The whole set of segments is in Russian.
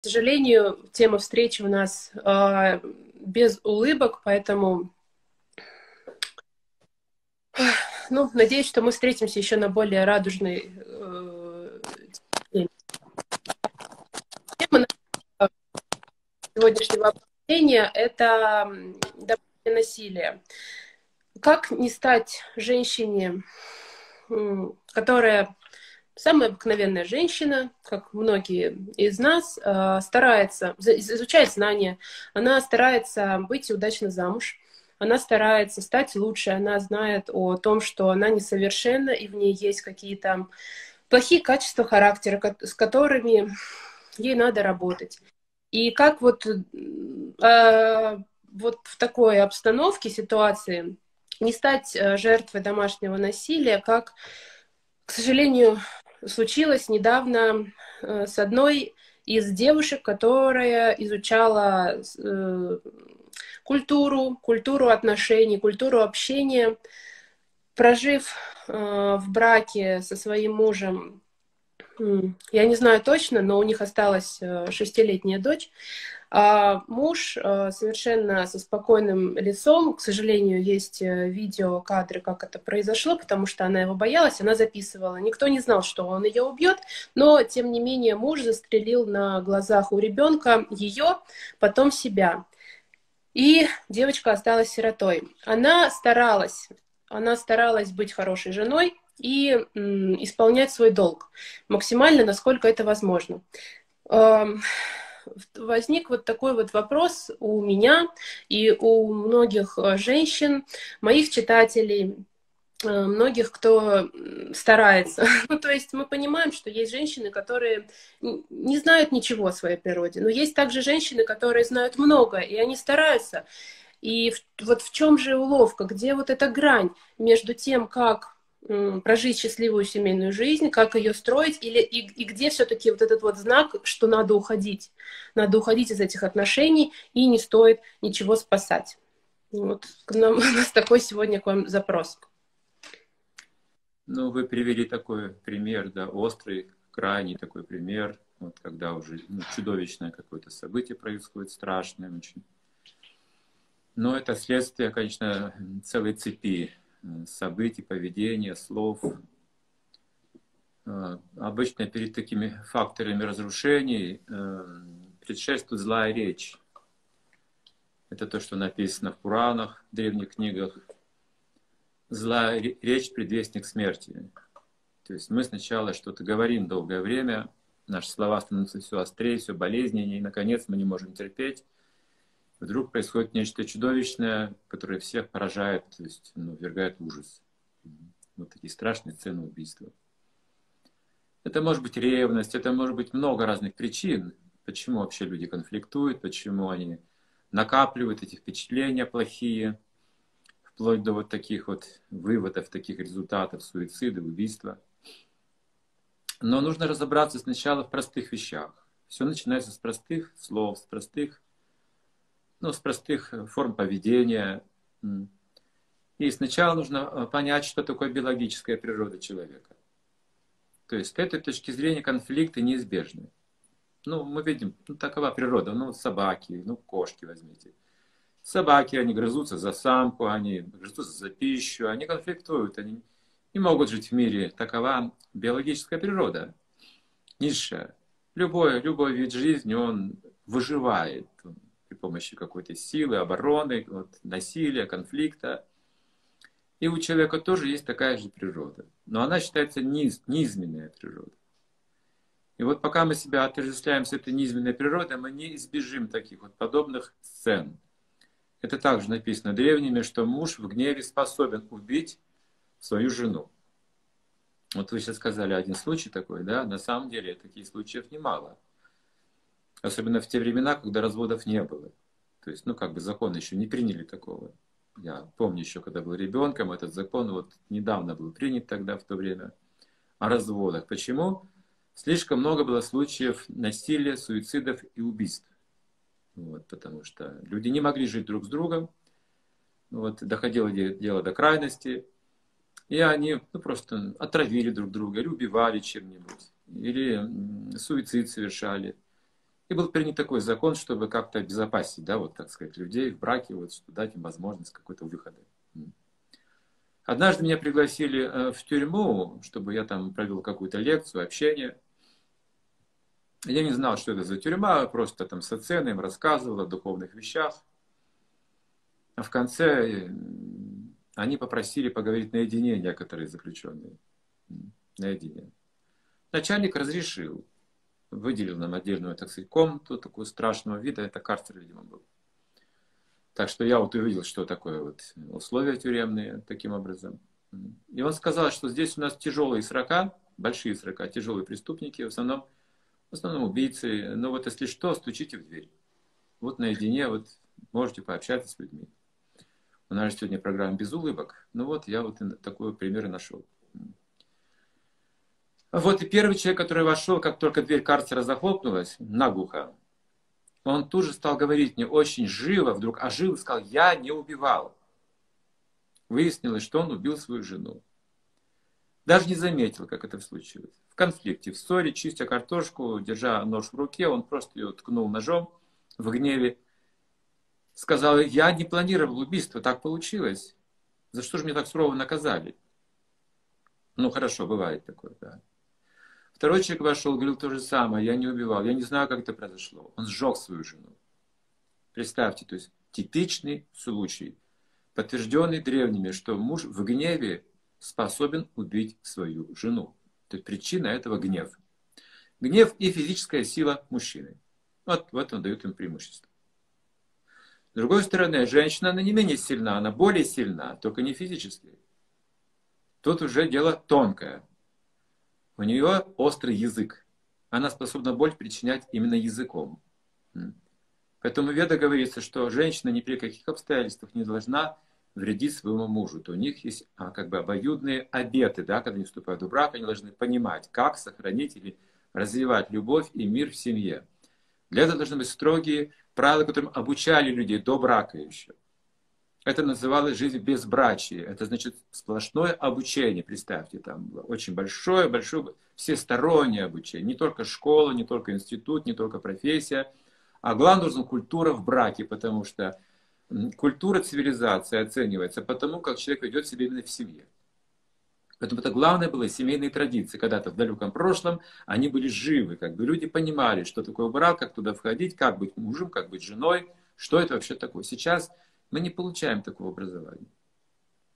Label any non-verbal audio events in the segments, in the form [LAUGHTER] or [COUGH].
К сожалению, тема встречи у нас э, без улыбок, поэтому ну, надеюсь, что мы встретимся еще на более радужной э, теме. Тема сегодняшнего обсуждения – это домашнее насилие. Как не стать женщине, которая самая обыкновенная женщина, как многие из нас, э, старается, изучает знания, она старается выйти удачно замуж, она старается стать лучше, она знает о том, что она несовершенна, и в ней есть какие-то плохие качества характера, с которыми ей надо работать. И как вот, э, вот в такой обстановке, ситуации, не стать э, жертвой домашнего насилия, как, к сожалению, случилось недавно э, с одной из девушек, которая изучала э, культуру, культуру отношений, культуру общения, прожив э, в браке со своим мужем, я не знаю точно, но у них осталась шестилетняя дочь, муж э, совершенно со спокойным лицом, к сожалению, есть э, видео, кадры, как это произошло, потому что она его боялась, она записывала. Никто не знал, что он ее убьет, но, тем не менее, муж застрелил на глазах у ребенка ее, потом себя. И девочка осталась сиротой. Она старалась, она старалась быть хорошей женой и исполнять свой долг максимально, насколько это возможно возник вот такой вот вопрос у меня и у многих э, женщин, моих читателей, э, многих, кто старается. [LAUGHS] Ну, то есть мы понимаем, что есть женщины, которые не знают ничего о своей природе, но есть также женщины, которые знают много, и они стараются. И вот в чем же уловка, где вот эта грань между тем, как прожить счастливую семейную жизнь, как ее строить, или и, и где все-таки вот этот вот знак, что надо уходить, надо уходить из этих отношений и не стоит ничего спасать. Вот нам, [LAUGHS] у нас такой сегодня к вам запрос. Ну, вы привели такой пример, да, острый, крайний такой пример, вот когда уже ну, чудовищное какое-то событие происходит, страшное очень. Но это следствие, конечно, целой цепи событий, поведения, слов. А, обычно перед такими факторами разрушений э, предшествует злая речь. Это то, что написано в Пуранах, в древних книгах. Злая речь – предвестник смерти. То есть мы сначала что-то говорим долгое время, наши слова становятся все острее, все болезненнее, и, наконец, мы не можем терпеть, вдруг происходит нечто чудовищное, которое всех поражает, то есть ну, ввергает в ужас. Вот такие страшные сцены убийства. Это может быть ревность, это может быть много разных причин, почему вообще люди конфликтуют, почему они накапливают эти впечатления плохие, вплоть до вот таких вот выводов, таких результатов суицида, убийства. Но нужно разобраться сначала в простых вещах. Все начинается с простых слов, с простых ну, с простых э, форм поведения. И сначала нужно э, понять, что такое биологическая природа человека. То есть с этой точки зрения конфликты неизбежны. Ну, мы видим, ну, такова природа. Ну, собаки, ну, кошки возьмите. Собаки, они грызутся за самку, они грызутся за пищу, они конфликтуют, они не могут жить в мире. Такова биологическая природа, низшая. Любой, любой вид жизни, он выживает, он при помощи какой-то силы, обороны, вот, насилия, конфликта. И у человека тоже есть такая же природа. Но она считается низ, низменная природа. И вот пока мы себя отождествляем с этой низменной природой, мы не избежим таких вот подобных сцен. Это также написано древними, что муж в гневе способен убить свою жену. Вот вы сейчас сказали один случай такой, да? На самом деле таких случаев немало. Особенно в те времена, когда разводов не было. То есть, ну, как бы закон еще не приняли такого. Я помню еще, когда был ребенком, этот закон вот недавно был принят тогда, в то время, о разводах. Почему? Слишком много было случаев насилия, суицидов и убийств. Вот, потому что люди не могли жить друг с другом. Вот, доходило дело до крайности. И они ну, просто отравили друг друга, или убивали чем-нибудь, или суицид совершали. И был принят такой закон, чтобы как-то обезопасить, да, вот, так сказать, людей в браке, вот, чтобы дать им возможность какой-то выхода. Однажды меня пригласили э, в тюрьму, чтобы я там провел какую-то лекцию, общение. Я не знал, что это за тюрьма, просто там с оценой им рассказывал о духовных вещах. А в конце они попросили поговорить наедине некоторые заключенные. Наедине. Начальник разрешил. Выделил нам отдельную, так сказать, комнату такую страшного вида. Это карцер, видимо, был. Так что я вот увидел, что такое вот условия тюремные таким образом. И он сказал, что здесь у нас тяжелые срока, большие срока, тяжелые преступники, в основном, в основном убийцы. Но вот если что, стучите в дверь. Вот наедине вот можете пообщаться с людьми. У нас же сегодня программа без улыбок. Ну вот я вот такой пример и нашел. Вот и первый человек, который вошел, как только дверь карцера захлопнулась, наглухо, он тут же стал говорить мне очень живо, вдруг ожил и сказал, я не убивал. Выяснилось, что он убил свою жену. Даже не заметил, как это случилось. В конфликте, в ссоре, чистя картошку, держа нож в руке, он просто ее ткнул ножом в гневе. Сказал, я не планировал убийство, так получилось. За что же меня так сурово наказали? Ну, хорошо, бывает такое, да. Второй человек вошел, говорил то же самое, я не убивал, я не знаю, как это произошло. Он сжег свою жену. Представьте, то есть типичный случай, подтвержденный древними, что муж в гневе способен убить свою жену. То есть причина этого гнев. Гнев и физическая сила мужчины. Вот, вот он дает им преимущество. С другой стороны, женщина, она не менее сильна, она более сильна, только не физически. Тут уже дело тонкое. У нее острый язык. Она способна боль причинять именно языком. Поэтому Веда говорится, что женщина ни при каких обстоятельствах не должна вредить своему мужу. То у них есть а, как бы обоюдные обеты, да, когда они вступают в брак, они должны понимать, как сохранить или развивать любовь и мир в семье. Для этого должны быть строгие правила, которым обучали людей до брака еще. Это называлось жизнь безбрачия. Это значит сплошное обучение, представьте, там очень большое, большое, всестороннее обучение. Не только школа, не только институт, не только профессия, а главное нужна культура в браке, потому что культура цивилизации оценивается потому, как человек ведет себя именно в семье. Поэтому это главное было семейные традиции. Когда-то в далеком прошлом они были живы, как бы люди понимали, что такое брак, как туда входить, как быть мужем, как быть женой, что это вообще такое. Сейчас мы не получаем такого образования.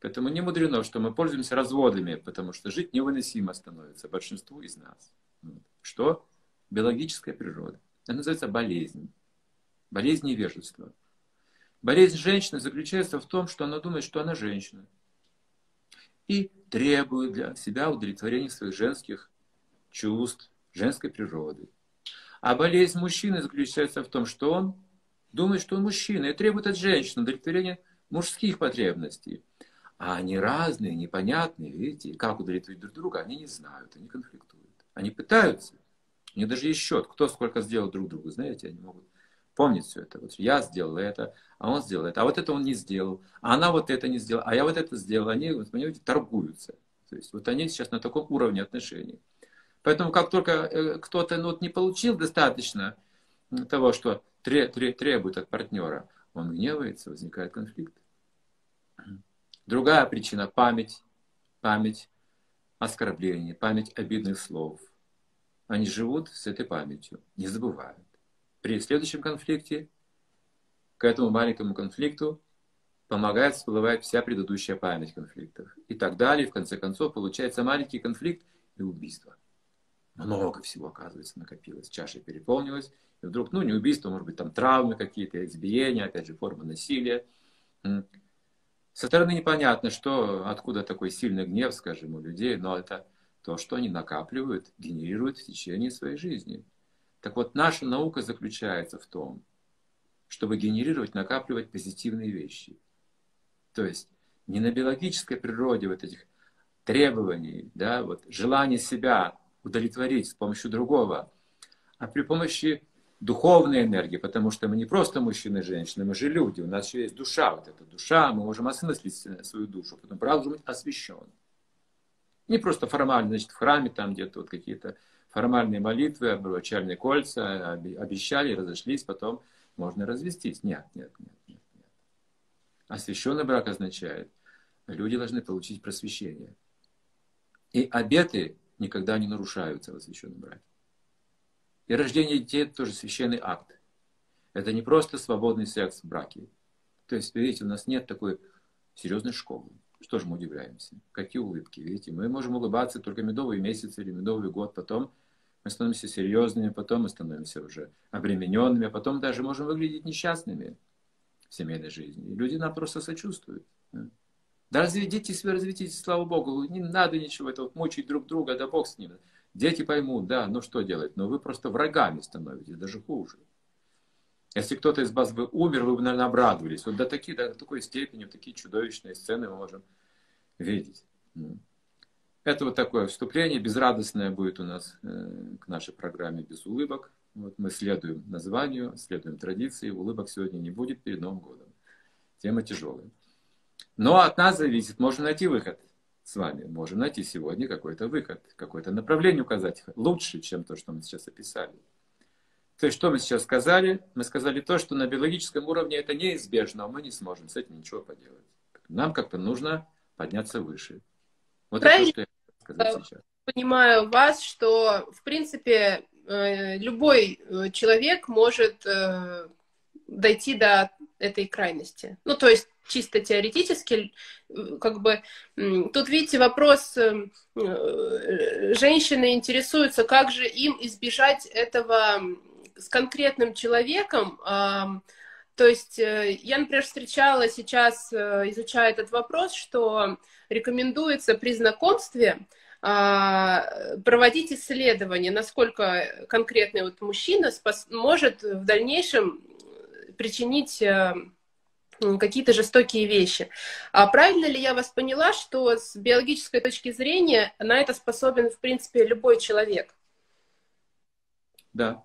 Поэтому не мудрено, что мы пользуемся разводами, потому что жить невыносимо становится большинству из нас. Что? Биологическая природа. Это называется болезнь. Болезнь невежества. Болезнь женщины заключается в том, что она думает, что она женщина. И требует для себя удовлетворения своих женских чувств, женской природы. А болезнь мужчины заключается в том, что он думает, что он мужчина и требует от женщины удовлетворения мужских потребностей. А они разные, непонятные, видите, как удовлетворить друг друга, они не знают, они конфликтуют. Они пытаются. У них даже есть счет, кто сколько сделал друг другу, знаете, они могут помнить все это. Вот я сделал это, а он сделал это, а вот это он не сделал, а она вот это не сделала, а я вот это сделал. Они, вот, понимаете, торгуются. То есть вот они сейчас на таком уровне отношений. Поэтому как только э, кто-то ну, вот не получил достаточно того, что требует от партнера, он гневается, возникает конфликт. Другая причина – память. Память оскорблений, память обидных слов. Они живут с этой памятью, не забывают. При следующем конфликте к этому маленькому конфликту помогает всплывать вся предыдущая память конфликтов. И так далее. В конце концов, получается маленький конфликт и убийство. Много всего, оказывается, накопилось. Чаша переполнилась, и вдруг, ну, не убийство, может быть, там травмы какие-то, избиения, опять же, форма насилия. Со стороны непонятно, что, откуда такой сильный гнев, скажем, у людей, но это то, что они накапливают, генерируют в течение своей жизни. Так вот, наша наука заключается в том, чтобы генерировать, накапливать позитивные вещи. То есть не на биологической природе вот этих требований, да, вот желание себя удовлетворить с помощью другого, а при помощи духовной энергии, потому что мы не просто мужчины и женщины, мы же люди, у нас еще есть душа, вот эта душа, мы можем осмыслить свою душу, потом правда быть освящен. Не просто формально, значит, в храме там где-то вот какие-то формальные молитвы, обручальные кольца, обещали, разошлись, потом можно развестись. Нет, нет, нет, нет. нет. Освященный брак означает, люди должны получить просвещение. И обеты никогда не нарушаются в освященном браке. И рождение детей – это тоже священный акт. Это не просто свободный секс в браке. То есть, видите, у нас нет такой серьезной школы. Что же мы удивляемся? Какие улыбки, видите? Мы можем улыбаться только медовый месяц или медовый год, потом мы становимся серьезными, потом мы становимся уже обремененными, а потом даже можем выглядеть несчастными в семейной жизни. И люди нам просто сочувствуют. Да разведитесь вы, разведитесь, слава Богу, не надо ничего, это вот мучить друг друга, да Бог с ним. Дети поймут, да, ну что делать, но вы просто врагами становитесь, даже хуже. Если кто-то из вас бы умер, вы бы, наверное, обрадовались. Вот до, таких, до такой степени, такие чудовищные сцены мы можем видеть. Это вот такое вступление, безрадостное будет у нас э, к нашей программе «Без улыбок». Вот мы следуем названию, следуем традиции. Улыбок сегодня не будет перед Новым годом. Тема тяжелая. Но от нас зависит, можем найти выход с вами. Можем найти сегодня какой-то выход, какое-то направление указать. Лучше, чем то, что мы сейчас описали. То есть, что мы сейчас сказали? Мы сказали то, что на биологическом уровне это неизбежно, а мы не сможем с этим ничего поделать. Нам как-то нужно подняться выше. Вот Правильно. это, что я сказать сейчас. Понимаю вас, что, в принципе, э, любой э, человек может э, дойти до этой крайности. Ну, то есть чисто теоретически, как бы, тут, видите, вопрос, э, женщины интересуются, как же им избежать этого с конкретным человеком, то есть э, я, например, встречала сейчас, э, изучая этот вопрос, что рекомендуется при знакомстве а, проводить исследование, насколько конкретный вот мужчина спас, может в дальнейшем причинить какие-то жестокие вещи. А правильно ли я вас поняла, что с биологической точки зрения на это способен, в принципе, любой человек? Да.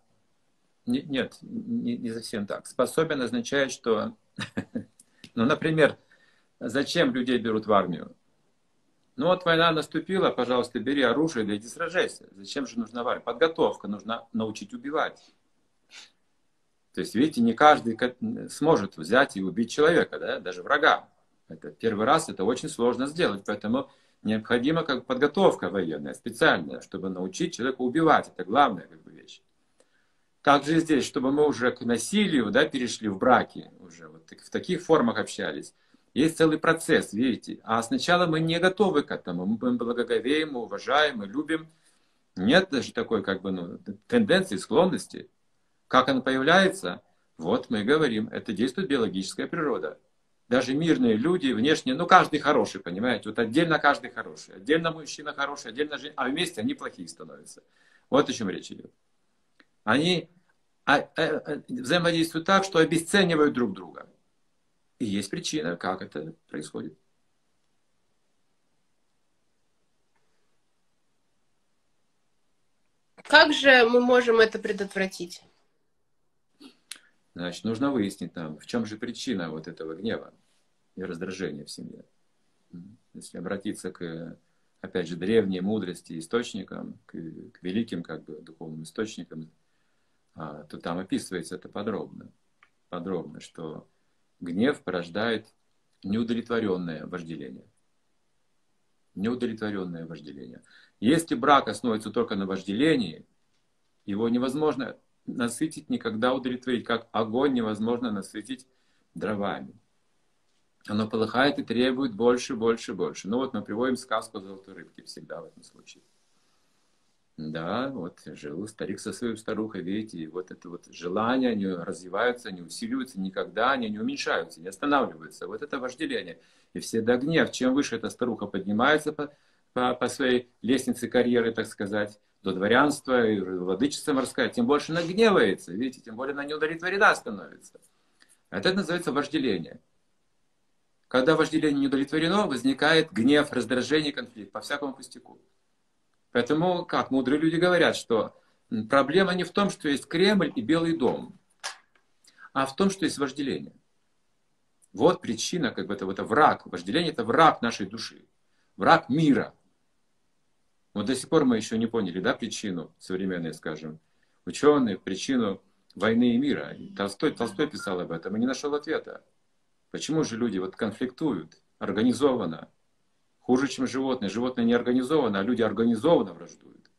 Нет, не, не совсем так. Способен означает, что, [LAUGHS] ну, например, зачем людей берут в армию? Ну вот война наступила, пожалуйста, бери оружие, да иди сражайся. Зачем же нужна армия? Подготовка, нужно научить убивать. То есть, видите, не каждый сможет взять и убить человека, да, даже врага. Это первый раз, это очень сложно сделать, поэтому необходима как подготовка военная, специальная, чтобы научить человека убивать. Это главная как бы, вещь. Также здесь, чтобы мы уже к насилию да, перешли в браки, уже вот в таких формах общались. Есть целый процесс, видите. А сначала мы не готовы к этому. Мы благоговеем, мы уважаем, мы любим. Нет даже такой как бы, ну, тенденции, склонности. Как она появляется? Вот мы говорим, это действует биологическая природа. Даже мирные люди внешне, ну каждый хороший, понимаете, вот отдельно каждый хороший, отдельно мужчина хороший, отдельно женщина, а вместе они плохие становятся. Вот о чем речь идет. Они а, а, а, взаимодействуют так, что обесценивают друг друга. И есть причина, как это происходит. Как же мы можем это предотвратить? Значит, нужно выяснить нам, в чем же причина вот этого гнева и раздражения в семье. Если обратиться к, опять же, древней мудрости, источникам, к, к великим как бы духовным источникам, а, то там описывается это подробно. Подробно, что гнев порождает неудовлетворенное вожделение. Неудовлетворенное вожделение. Если брак основывается только на вожделении, его невозможно насытить, никогда удовлетворить, как огонь невозможно насытить дровами. Оно полыхает и требует больше, больше, больше. Ну вот мы приводим сказку золотой рыбки всегда в этом случае. Да, вот жил старик со своей старухой, видите, и вот это вот желание, они развиваются, они усиливаются, никогда они не уменьшаются, не останавливаются. Вот это вожделение. И всегда гнев. Чем выше эта старуха поднимается по, по, своей лестнице карьеры, так сказать, до дворянства и владычества морская, тем больше она гневается, видите, тем более она неудовлетворена становится. Это называется вожделение. Когда вожделение не удовлетворено, возникает гнев, раздражение, конфликт по всякому пустяку. Поэтому, как мудрые люди говорят, что проблема не в том, что есть Кремль и Белый дом, а в том, что есть вожделение. Вот причина, как бы это, это враг. Вожделение – это враг нашей души, враг мира – Вот до сих пор мы еще не поняли, да, причину современной, скажем, ученые, причину войны и мира. Толстой, Толстой писал об этом и не нашел ответа. Почему же люди вот конфликтуют организованно, хуже, чем животные? Животные не организованы, а люди организованно враждуют.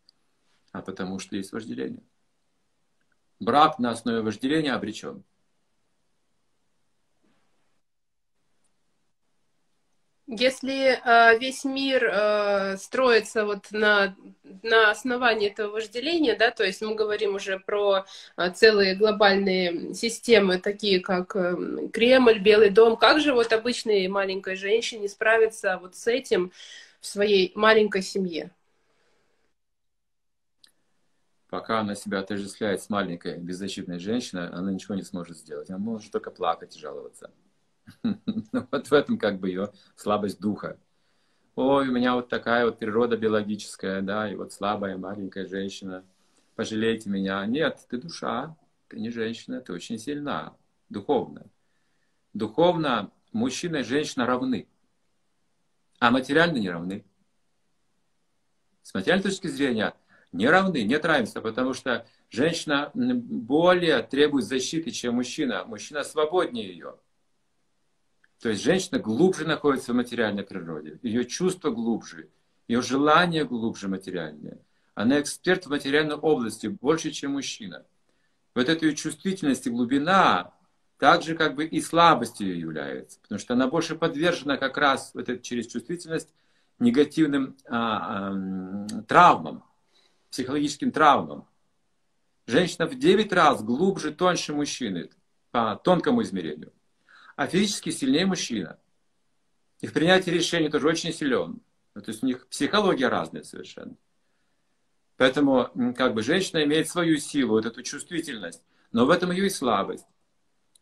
А потому что есть вожделение. Брак на основе вожделения обречен. Если э, весь мир э, строится вот на, на основании этого вожделения, да, то есть мы говорим уже про э, целые глобальные системы, такие как э, Кремль, Белый дом, как же вот обычной маленькой женщине справиться вот с этим в своей маленькой семье? Пока она себя отождествляет с маленькой беззащитной женщиной, она ничего не сможет сделать. Она может только плакать и жаловаться. [LAUGHS] Вот в этом как бы ее слабость духа. Ой, у меня вот такая вот природа биологическая, да, и вот слабая маленькая женщина. Пожалейте меня. Нет, ты душа, ты не женщина, ты очень сильна, духовно. Духовно мужчина и женщина равны, а материально не равны. С материальной точки зрения не равны, нет равенства, потому что женщина более требует защиты, чем мужчина. Мужчина свободнее ее. То есть женщина глубже находится в материальной природе, ее чувства глубже, ее желания глубже материальные. Она эксперт в материальной области больше, чем мужчина. Вот эта ее чувствительность и глубина также как бы и слабостью ее является, потому что она больше подвержена как раз вот этой, через чувствительность негативным а, а, травмам, психологическим травмам. Женщина в 9 раз глубже, тоньше мужчины по тонкому измерению а физически сильнее мужчина. И в принятии решений тоже очень силен. То есть у них психология разная совершенно. Поэтому как бы женщина имеет свою силу, вот эту чувствительность, но в этом ее и слабость.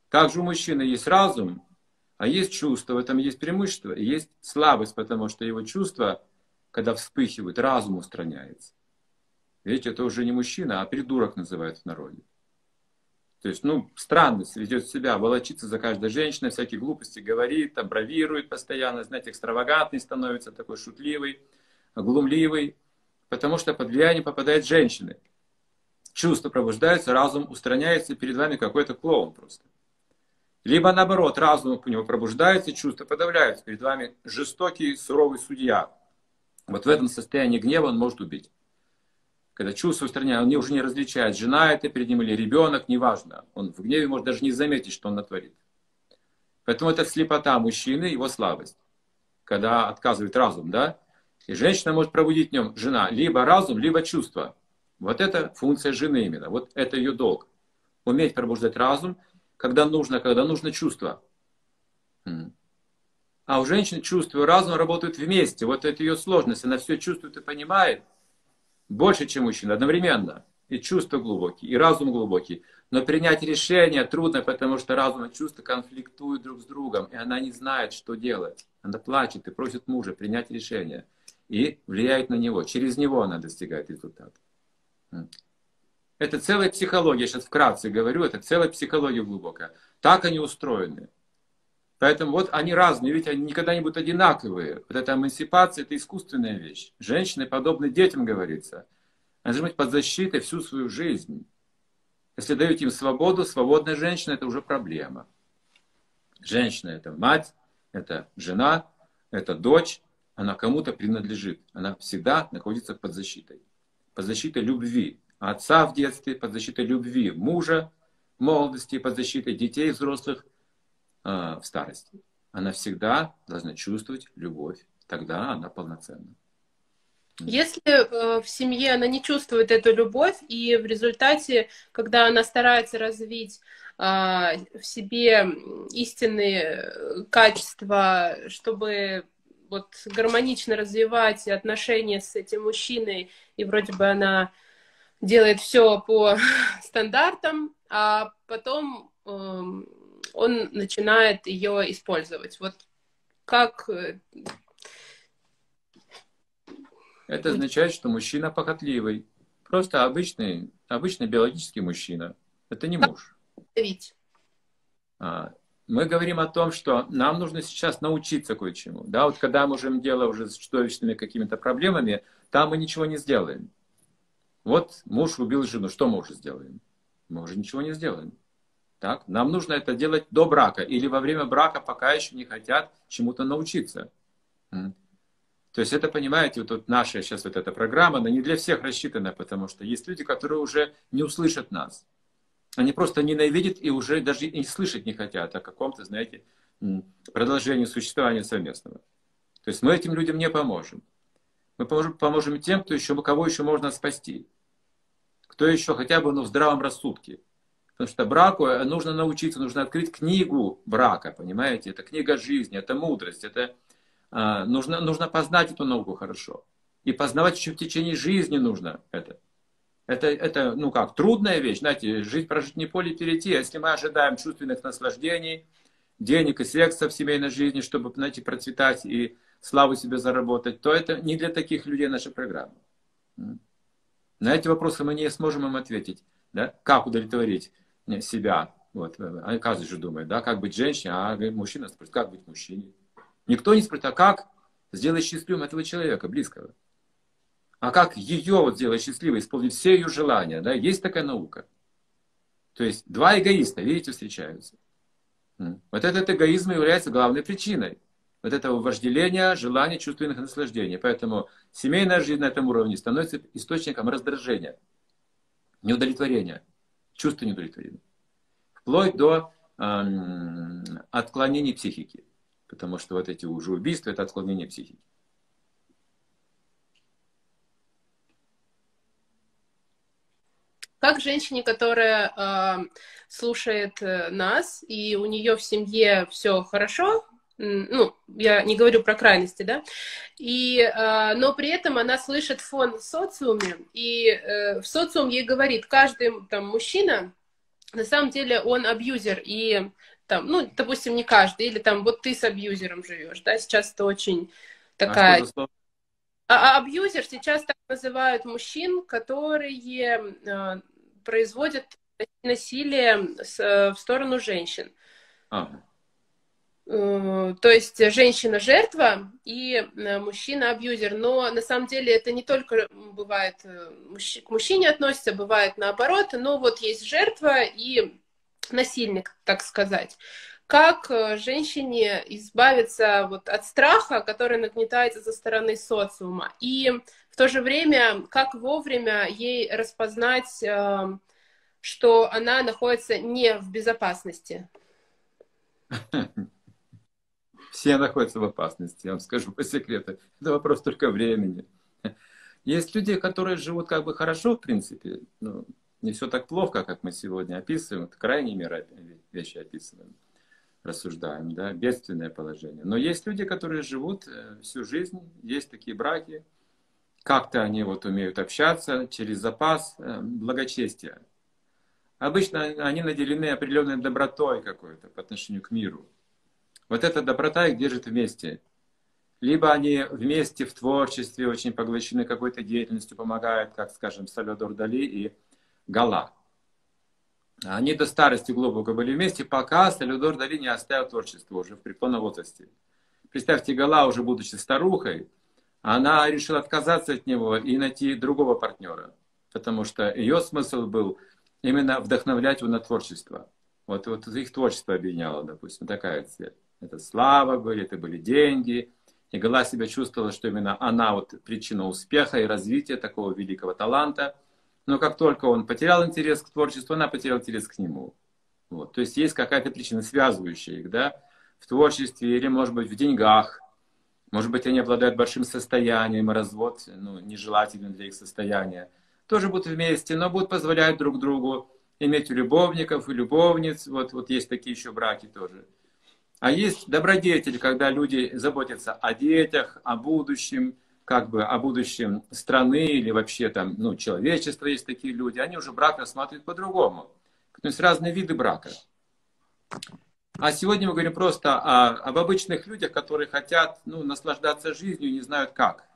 Также у мужчины есть разум, а есть чувство, в этом есть преимущество, и есть слабость, потому что его чувства, когда вспыхивают, разум устраняется. Видите, это уже не мужчина, а придурок называют в народе. То есть, ну, странно ведет себя, волочится за каждой женщиной, всякие глупости говорит, там, бравирует постоянно, знаете, экстравагантный становится, такой шутливый, глумливый, потому что под влияние попадает женщины. Чувства пробуждаются, разум устраняется, и перед вами какой-то клоун просто. Либо наоборот, разум у него пробуждается, чувства подавляются, перед вами жестокий, суровый судья. Вот в этом состоянии гнева он может убить когда чувства устраняют, он уже не различает, жена это перед ним или ребенок, неважно. Он в гневе может даже не заметить, что он натворит. Поэтому это слепота мужчины, его слабость. Когда отказывает разум, да? И женщина может пробудить в нем, жена, либо разум, либо чувство. Вот это функция жены именно. Вот это ее долг. Уметь пробуждать разум, когда нужно, когда нужно чувство. А у женщин чувство и разум работают вместе. Вот это ее сложность. Она все чувствует и понимает – больше, чем мужчина, одновременно. И чувства глубокие, и разум глубокий. Но принять решение трудно, потому что разум и чувства конфликтуют друг с другом, и она не знает, что делать. Она плачет и просит мужа принять решение. И влияет на него. Через него она достигает результата. Это целая психология, сейчас вкратце говорю, это целая психология глубокая. Так они устроены. Поэтому вот они разные, ведь они никогда не будут одинаковые. Вот эта эмансипация – это искусственная вещь. Женщины подобны детям, говорится. Они должны быть под защитой всю свою жизнь. Если даете им свободу, свободная женщина – это уже проблема. Женщина – это мать, это жена, это дочь, она кому-то принадлежит. Она всегда находится под защитой. Под защитой любви. Отца в детстве, под защитой любви мужа, в молодости, под защитой детей, взрослых – в старости. Она всегда должна чувствовать любовь. Тогда она полноценна. Если э, в семье она не чувствует эту любовь, и в результате, когда она старается развить э, в себе истинные качества, чтобы вот гармонично развивать отношения с этим мужчиной, и вроде бы она делает все по [LAUGHS] стандартам, а потом эм, он начинает ее использовать. Вот как... Э, Это означает, что мужчина похотливый. Просто обычный, обычный биологический мужчина. Это не муж. А, мы говорим о том, что нам нужно сейчас научиться кое-чему. Да, вот когда мы можем дело уже с чудовищными какими-то проблемами, там мы ничего не сделаем. Вот муж убил жену, что мы уже сделаем? Мы уже ничего не сделаем. Так? Нам нужно это делать до брака или во время брака, пока еще не хотят чему-то научиться. То есть это, понимаете, вот, вот наша сейчас вот эта программа, она не для всех рассчитана, потому что есть люди, которые уже не услышат нас. Они просто ненавидят и уже даже и слышать не хотят о каком-то, знаете, продолжении существования совместного. То есть мы этим людям не поможем. Мы поможем, поможем тем, кто еще, кого еще можно спасти. Кто еще хотя бы ну, в здравом рассудке. Потому что браку э, нужно научиться, нужно открыть книгу брака, понимаете? Это книга жизни, это мудрость, это а, нужно, нужно познать эту науку хорошо. И познавать еще в течение жизни нужно это. Это, это, ну как, трудная вещь, знаете, жить, прожить не поле перейти. А если мы ожидаем чувственных наслаждений, денег и секса в семейной жизни, чтобы, знаете, процветать и славу себе заработать, то это не для таких людей наша программа. На эти вопросы мы не сможем им ответить. Да? Как удовлетворить себя? Вот. А каждый же думает, да, как быть женщиной, а мужчина спросит, как быть мужчиной. Никто не спрашивает, а как сделать счастливым этого человека, близкого? А как ее вот сделать счастливой, исполнить все ее желания? Да? Есть такая наука. То есть два эгоиста, видите, встречаются. Вот этот эгоизм является главной причиной вот этого вожделения, желания, чувственных наслаждений. Поэтому семейная жизнь на этом уровне становится источником раздражения, неудовлетворения, чувства неудовлетворения. Вплоть до эм, отклонений психики. Потому что вот эти уже убийства – это отклонение психики. Как женщине, которая э, слушает э, нас, и у нее в семье все хорошо, ну, я не говорю про крайности, да, и, э, но при этом она слышит фон в социуме, и э, в социум ей говорит, каждый там мужчина, на самом деле он абьюзер, и там, ну, допустим, не каждый, или там вот ты с абьюзером живешь, да, сейчас это очень такая... А, а абьюзер сейчас так называют мужчин, которые э, производят насилие с, э, в сторону женщин. А. Э, то есть женщина жертва и э, мужчина абьюзер. Но на самом деле это не только бывает э, к мужчине относится, бывает наоборот. Но вот есть жертва и насильник, так сказать. Как женщине избавиться вот от страха, который нагнетается со стороны социума, и в то же время, как вовремя ей распознать, что она находится не в безопасности? [LAUGHS] Все находятся в опасности, я вам скажу по секрету. Это вопрос только времени. Есть люди, которые живут как бы хорошо, в принципе, но не все так плохо, как мы сегодня описываем, это крайние меры вещи описываем, рассуждаем, да, бедственное положение. Но есть люди, которые живут э, всю жизнь, есть такие браки, как-то они вот умеют общаться через запас э, благочестия. Обычно они наделены определенной добротой какой-то по отношению к миру. Вот эта доброта их держит вместе. Либо они вместе в творчестве очень поглощены какой-то деятельностью, помогают, как, скажем, Сальвадор Дали и Гала. Они до старости глубоко были вместе, пока Сальвадор Дали не оставил творчество уже в преклонном возрасте. Представьте, Гала, уже будучи старухой, она решила отказаться от него и найти другого партнера, потому что ее смысл был именно вдохновлять его на творчество. Вот, вот их творчество объединяло, допустим, такая цель. Это слава были, это были деньги. И Гала себя чувствовала, что именно она вот причина успеха и развития такого великого таланта. Но как только он потерял интерес к творчеству, она потеряла интерес к нему. Вот. То есть есть какая-то причина, связывающая их, да, в творчестве или, может быть, в деньгах. Может быть, они обладают большим состоянием, и развод ну, нежелателен для их состояния. Тоже будут вместе, но будут позволять друг другу иметь любовников и любовниц. Вот, вот есть такие еще браки тоже. А есть добродетель, когда люди заботятся о детях, о будущем, как бы о будущем страны или вообще там, ну, человечества есть такие люди, они уже брак рассматривают по-другому. То есть разные виды брака. А сегодня мы говорим просто о, об обычных людях, которые хотят ну, наслаждаться жизнью и не знают как.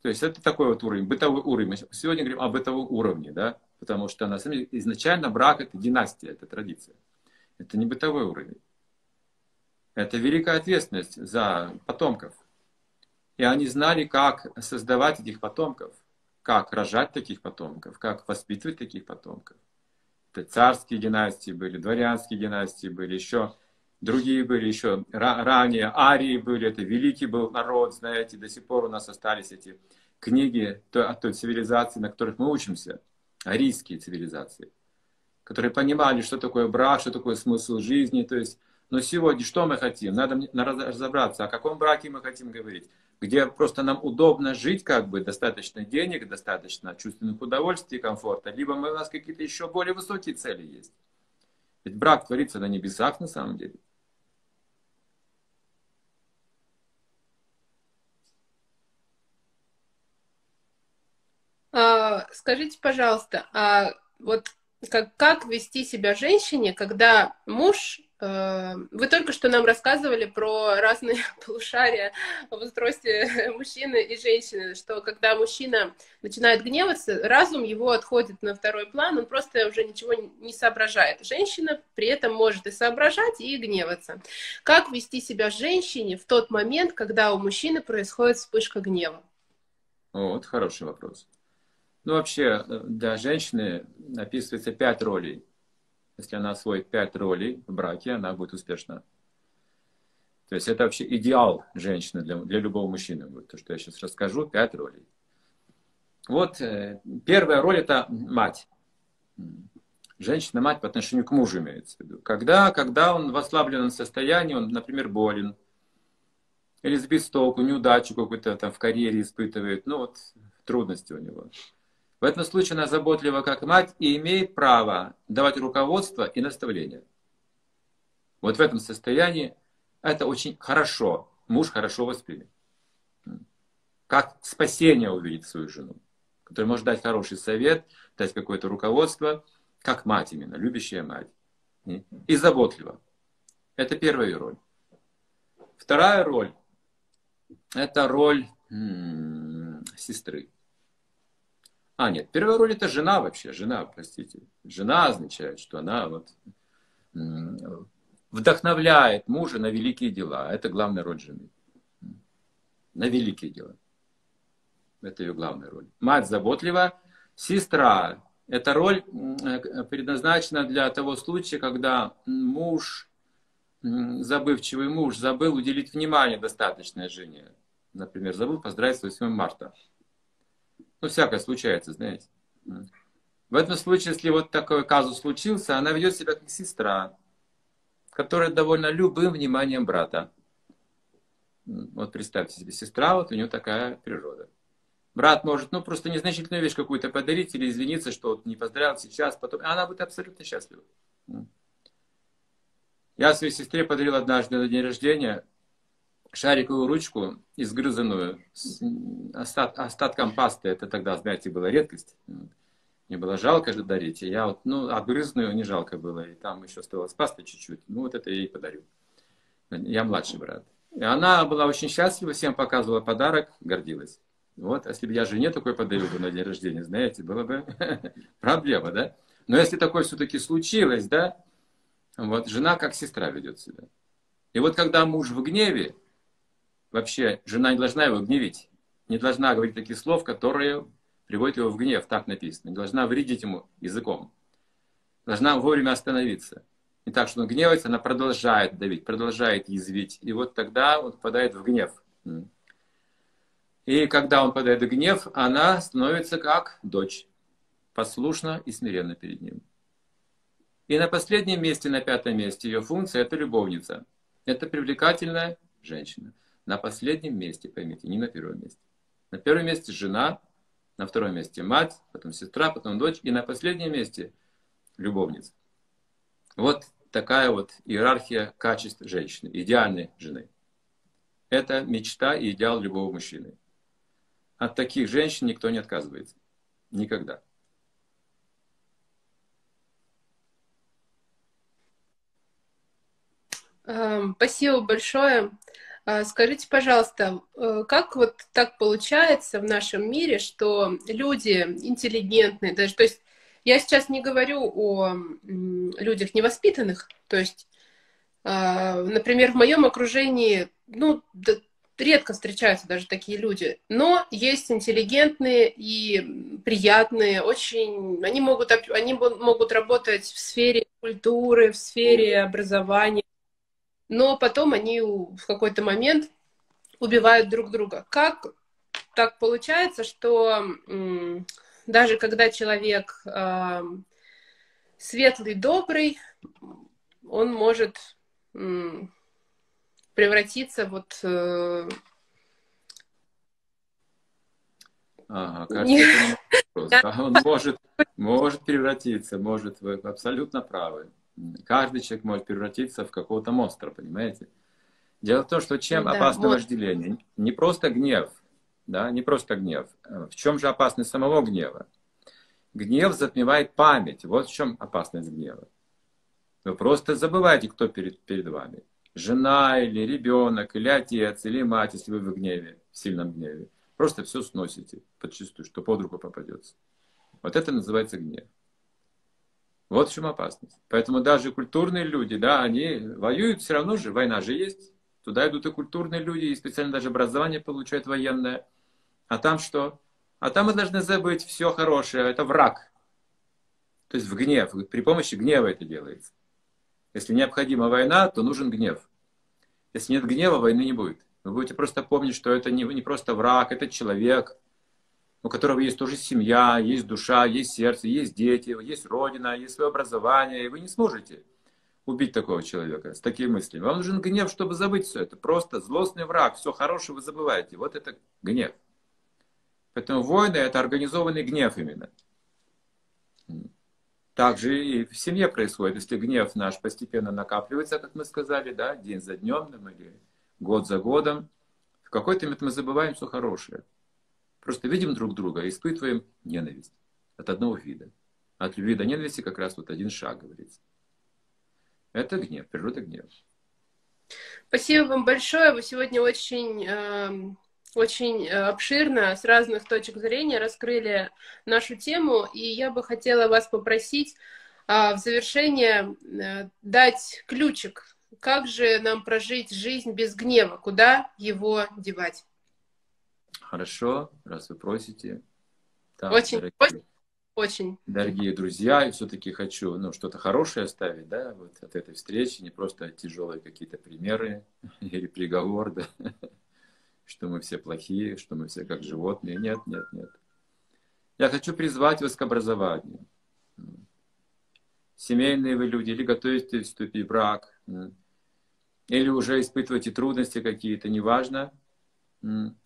То есть это такой вот уровень, бытовой уровень. Мы сегодня говорим о бытовом уровне, да, потому что на самом деле изначально брак это династия, это традиция. Это не бытовой уровень. Это великая ответственность за потомков. И они знали, как создавать этих потомков, как рожать таких потомков, как воспитывать таких потомков. Это царские династии были, дворянские династии были, еще другие были, еще ранее арии были, это великий был народ, знаете, до сих пор у нас остались эти книги от той цивилизации, на которых мы учимся, арийские цивилизации, которые понимали, что такое брак, что такое смысл жизни, то есть но сегодня что мы хотим? Надо разобраться, о каком браке мы хотим говорить. Где просто нам удобно жить, как бы, достаточно денег, достаточно чувственных удовольствий комфорта, либо мы, у нас какие-то еще более высокие цели есть. Ведь брак творится на небесах на самом деле. А, скажите, пожалуйста, а вот как, как вести себя женщине, когда муж вы только что нам рассказывали про разные [LAUGHS] полушария в устройстве [LAUGHS] мужчины и женщины, что когда мужчина начинает гневаться, разум его отходит на второй план, он просто уже ничего не соображает. Женщина при этом может и соображать, и гневаться. Как вести себя женщине в тот момент, когда у мужчины происходит вспышка гнева? Вот, хороший вопрос. Ну, вообще, э, для женщины описывается пять ролей – если она освоит пять ролей в браке, она будет успешна. То есть это вообще идеал женщины для, для любого мужчины. будет то, что я сейчас расскажу, пять ролей. Вот э, первая роль это мать. Женщина-мать по отношению к мужу имеется в виду. Когда, когда он в ослабленном состоянии, он, например, болен, или сбит с толку, неудачу какую-то там в карьере испытывает, ну вот трудности у него. В этом случае она заботлива как мать и имеет право давать руководство и наставления. Вот в этом состоянии это очень хорошо. Муж хорошо воспримет. Как спасение увидеть свою жену, который может дать хороший совет, дать какое-то руководство, как мать именно, любящая мать. И заботлива. Это первая роль. Вторая роль – это роль м-м, сестры. А, нет, первая роль это жена вообще, жена, простите. Жена означает, что она вот вдохновляет мужа на великие дела. Это главная роль жены. На великие дела. Это ее главная роль. Мать заботлива. Сестра. Эта роль э, предназначена для того случая, когда муж, забывчивый муж, забыл уделить внимание достаточное жене. Например, забыл поздравить с 8 марта. Ну, всякое случается, знаете. В этом случае, если вот такой казус случился, она ведет себя как сестра, которая довольна любым вниманием брата. Вот представьте себе, сестра, вот у нее такая природа. Брат может, ну, просто незначительную вещь какую-то подарить или извиниться, что вот не поздравил сейчас, потом. И она будет абсолютно счастлива. Я своей сестре подарил однажды на день рождения шариковую ручку, изгрызанную, с остат, остатком пасты. Это тогда, знаете, была редкость. Мне было жалко же дарить. Я вот, ну, обгрызанную не жалко было. И там еще осталось пасты чуть-чуть. Ну, вот это я ей подарю. Я младший брат. И она была очень счастлива, всем показывала подарок, гордилась. Вот, если бы я жене такой подарил бы на день рождения, знаете, было бы [LAUGHS] проблема, да? Но если такое все-таки случилось, да, вот жена как сестра ведет себя. И вот когда муж в гневе, вообще жена не должна его гневить, не должна говорить таких слов, которые приводят его в гнев, так написано. Не должна вредить ему языком. Должна вовремя остановиться. Не так, что он гневается, она продолжает давить, продолжает язвить. И вот тогда он попадает в гнев. И когда он попадает в гнев, она становится как дочь, послушна и смиренна перед ним. И на последнем месте, на пятом месте ее функция – это любовница. Это привлекательная женщина. На последнем месте, поймите, не на первом месте. На первом месте жена, на втором месте мать, потом сестра, потом дочь, и на последнем месте любовница. Вот такая вот иерархия качеств женщины, идеальной жены. Это мечта и идеал любого мужчины. От таких женщин никто не отказывается. Никогда. Эм, спасибо большое. А, скажите, пожалуйста, э, как вот так получается в нашем мире, что люди интеллигентные, даже, то есть я сейчас не говорю о людях невоспитанных, то есть, а, например, в моем окружении, ну, редко встречаются даже такие люди. Но есть интеллигентные и приятные, очень... Они могут, они могут работать в сфере культуры, в сфере образования, но потом они в какой-то момент убивают друг друга. Как так получается, что даже когда человек э, светлый, добрый, он может э, превратиться вот... Э... Ага, кажется, это [LAUGHS] Он может, может превратиться, может, вы абсолютно правы. Каждый человек может превратиться в какого-то монстра, понимаете? Дело в том, что чем да, опасно вот. вожделение? Не просто гнев, да, не просто гнев. В чем же опасность самого гнева? Гнев затмевает память. Вот в чем опасность гнева. Вы просто забываете, кто перед, перед вами. Жена или ребенок, или отец, или мать, если вы в гневе, в сильном гневе. Просто все сносите подчистую, что под руку попадется. Вот это называется гнев. Вот в чем опасность. Поэтому даже культурные люди, да, они воюют все равно же, война же есть. Туда идут и культурные люди, и специально даже образование получают военное. А там что? А там мы должны забыть все хорошее. Это враг. То есть в гнев. При помощи гнева это делается. Если необходима война, то нужен гнев. Если нет гнева, войны не будет. Вы будете просто помнить, что это не, не просто враг, это человек, у которого есть тоже семья, есть душа, есть сердце, есть дети, есть родина, есть свое образование, и вы не сможете убить такого человека с такими мыслями. Вам нужен гнев, чтобы забыть все это. Просто злостный враг, все хорошее вы забываете. Вот это гнев. Поэтому войны – это организованный гнев именно. Также и в семье происходит. Если гнев наш постепенно накапливается, как мы сказали, да, день за днем или год за годом, в какой-то момент мы забываем все хорошее. Просто видим друг друга и испытываем ненависть от одного вида. От любви до ненависти как раз вот один шаг, говорится. Это гнев, природа гнева. Спасибо вам большое. Вы сегодня очень, э, очень обширно, с разных точек зрения раскрыли нашу тему. И я бы хотела вас попросить э, в завершение э, дать ключик. Как же нам прожить жизнь без гнева? Куда его девать? Хорошо, раз вы просите. Так, очень, дорогие. очень очень. Дорогие друзья, я все-таки хочу ну, что-то хорошее оставить да, вот от этой встречи, не просто тяжелые какие-то примеры [LAUGHS] или приговор, да, [LAUGHS] что мы все плохие, что мы все как животные. Нет, нет, нет. Я хочу призвать вас к образованию. Семейные вы люди, или готовитесь вступить в брак, или уже испытываете трудности какие-то, неважно.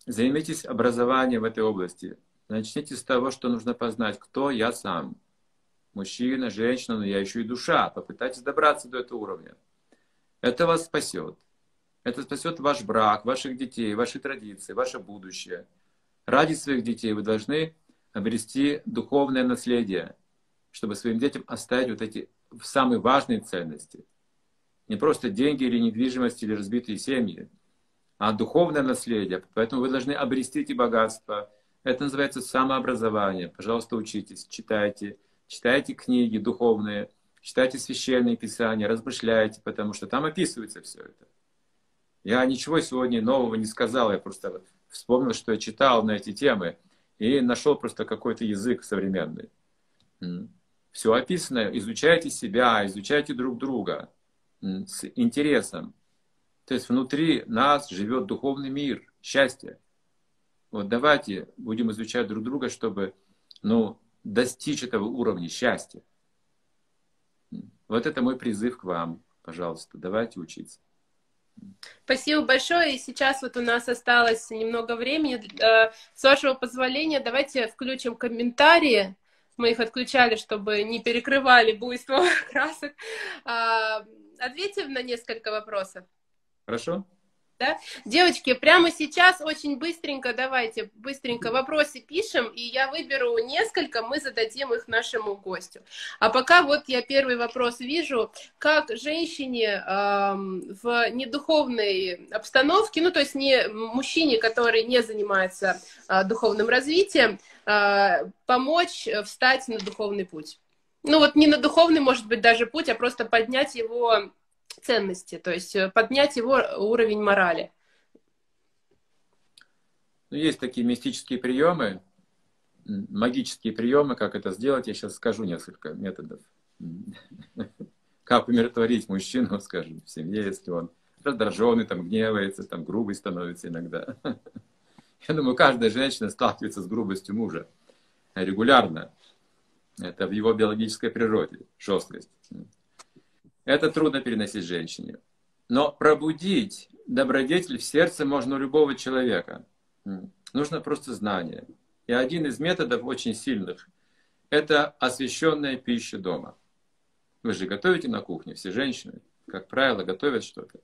Займитесь образованием в этой области. Начните с того, что нужно познать, кто я сам. Мужчина, женщина, но я еще и душа. Попытайтесь добраться до этого уровня. Это вас спасет. Это спасет ваш брак, ваших детей, ваши традиции, ваше будущее. Ради своих детей вы должны обрести духовное наследие, чтобы своим детям оставить вот эти самые важные ценности. Не просто деньги или недвижимость или разбитые семьи, а духовное наследие. Поэтому вы должны обрести эти богатства – это называется самообразование. Пожалуйста, учитесь, читайте, читайте книги духовные, читайте священные писания, размышляйте, потому что там описывается все это. Я ничего сегодня нового не сказал, я просто вспомнил, что я читал на эти темы и нашел просто какой-то язык современный. Все описано, изучайте себя, изучайте друг друга с интересом. То есть внутри нас живет духовный мир, счастье. Вот давайте будем изучать друг друга, чтобы ну, достичь этого уровня счастья. Вот это мой призыв к вам. Пожалуйста, давайте учиться. Спасибо большое. И сейчас вот у нас осталось немного времени. Э, с вашего позволения, давайте включим комментарии. Мы их отключали, чтобы не перекрывали буйство [LAUGHS] красок. А, ответим на несколько вопросов. Хорошо. Да? Девочки, прямо сейчас очень быстренько, давайте, быстренько вопросы пишем, и я выберу несколько, мы зададим их нашему гостю. А пока вот я первый вопрос вижу, как женщине э, в недуховной обстановке, ну то есть не мужчине, который не занимается э, духовным развитием, э, помочь встать на духовный путь. Ну вот не на духовный, может быть, даже путь, а просто поднять его ценности, то есть э, поднять его уровень морали. Ну, есть такие мистические приемы, магические приемы, как это сделать, я сейчас скажу несколько методов. [LAUGHS] Как умиротворить мужчину, [LAUGHS] скажем, в семье, если он раздраженный, там, гневается, там, грубый становится иногда. [LAUGHS] Я думаю, каждая женщина сталкивается с грубостью мужа регулярно. Это в его биологической природе, жесткость. Это трудно переносить женщине. Но пробудить добродетель в сердце можно у любого человека. Нужно просто знание. И один из методов очень сильных – это освященная пища дома. Вы же готовите на кухне, все женщины, как правило, готовят что-то.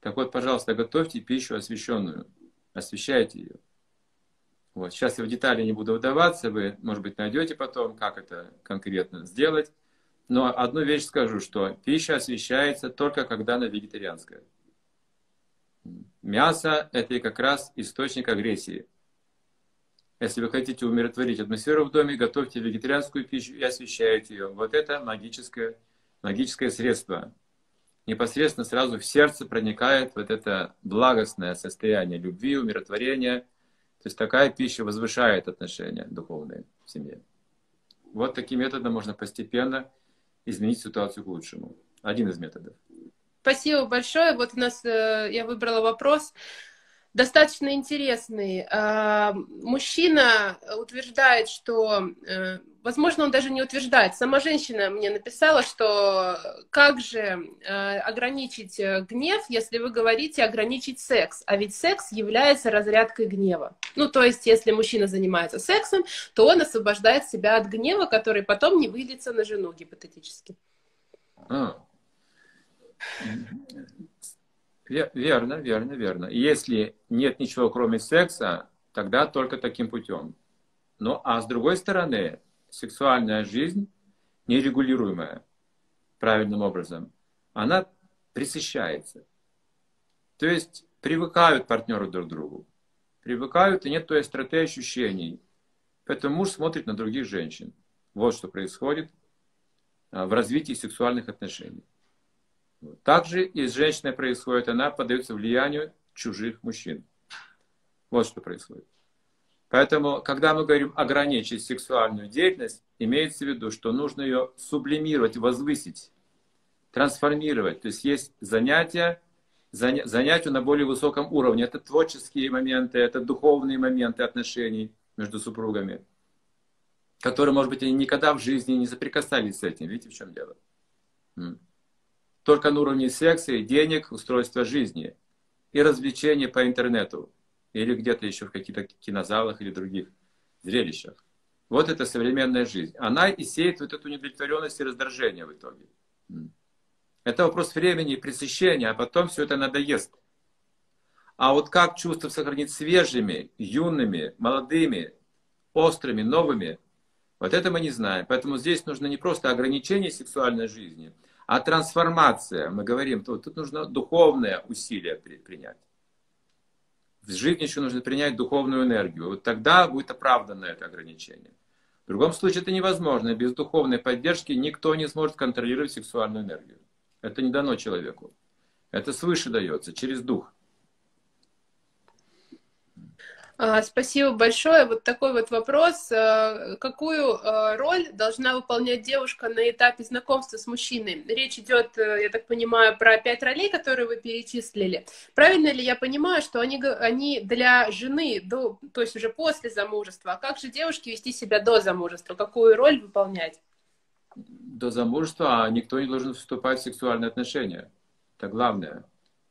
Так вот, пожалуйста, готовьте пищу освященную, освещайте ее. Вот. Сейчас я в детали не буду вдаваться, вы, может быть, найдете потом, как это конкретно сделать. Но одну вещь скажу, что пища освещается только когда она вегетарианская. Мясо – это как раз источник агрессии. Если вы хотите умиротворить атмосферу в доме, готовьте вегетарианскую пищу и освещайте ее. Вот это магическое, магическое средство. Непосредственно сразу в сердце проникает вот это благостное состояние любви, умиротворения. То есть такая пища возвышает отношения духовные в семье. Вот таким методом можно постепенно изменить ситуацию к лучшему. Один из методов. Спасибо большое. Вот у нас э, я выбрала вопрос достаточно интересный. А, мужчина утверждает, что, э, возможно, он даже не утверждает, сама женщина мне написала, что как же э, ограничить э, гнев, если вы говорите ограничить секс, а ведь секс является разрядкой гнева. Ну, то есть, если мужчина занимается сексом, то он освобождает себя от гнева, который потом не выльется на жену, гипотетически. А. Верно, верно, верно. Если нет ничего, кроме секса, тогда только таким путем. Ну, а с другой стороны, сексуальная жизнь, нерегулируемая правильным образом, она присыщается. То есть привыкают партнеры друг к другу. Привыкают, и нет той остроты ощущений. Поэтому муж смотрит на других женщин. Вот что происходит а, в развитии сексуальных отношений. Также и с женщиной происходит, она поддается влиянию чужих мужчин. Вот что происходит. Поэтому, когда мы говорим ограничить сексуальную деятельность, имеется в виду, что нужно ее сублимировать, возвысить, трансформировать. То есть есть занятия, занятия на более высоком уровне. Это творческие моменты, это духовные моменты отношений между супругами, которые, может быть, они никогда в жизни не соприкасались с этим. Видите, в чем дело? Только на уровне секса и денег, устройства жизни и развлечения по интернету или где-то еще в каких-то кинозалах или других зрелищах. Вот это современная жизнь. Она и сеет вот эту недовлетворенность и раздражение в итоге. Это вопрос времени и пресыщения, а потом все это надоест. А вот как чувства сохранить свежими, юными, молодыми, острыми, новыми, вот это мы не знаем. Поэтому здесь нужно не просто ограничение сексуальной жизни – а трансформация, мы говорим, то тут нужно духовное усилие принять. В жизни еще нужно принять духовную энергию. Вот тогда будет оправдано это ограничение. В другом случае это невозможно. Без духовной поддержки никто не сможет контролировать сексуальную энергию. Это не дано человеку. Это свыше дается, через дух. А, спасибо большое. Вот такой вот вопрос. А, какую а, роль должна выполнять девушка на этапе знакомства с мужчиной? Речь идет, э, я так понимаю, про пять ролей, которые вы перечислили. Правильно ли я понимаю, что они, они для жены, до, то есть уже после замужества? А как же девушке вести себя до замужества? Какую роль выполнять? До замужества никто не должен вступать в сексуальные отношения. Это главная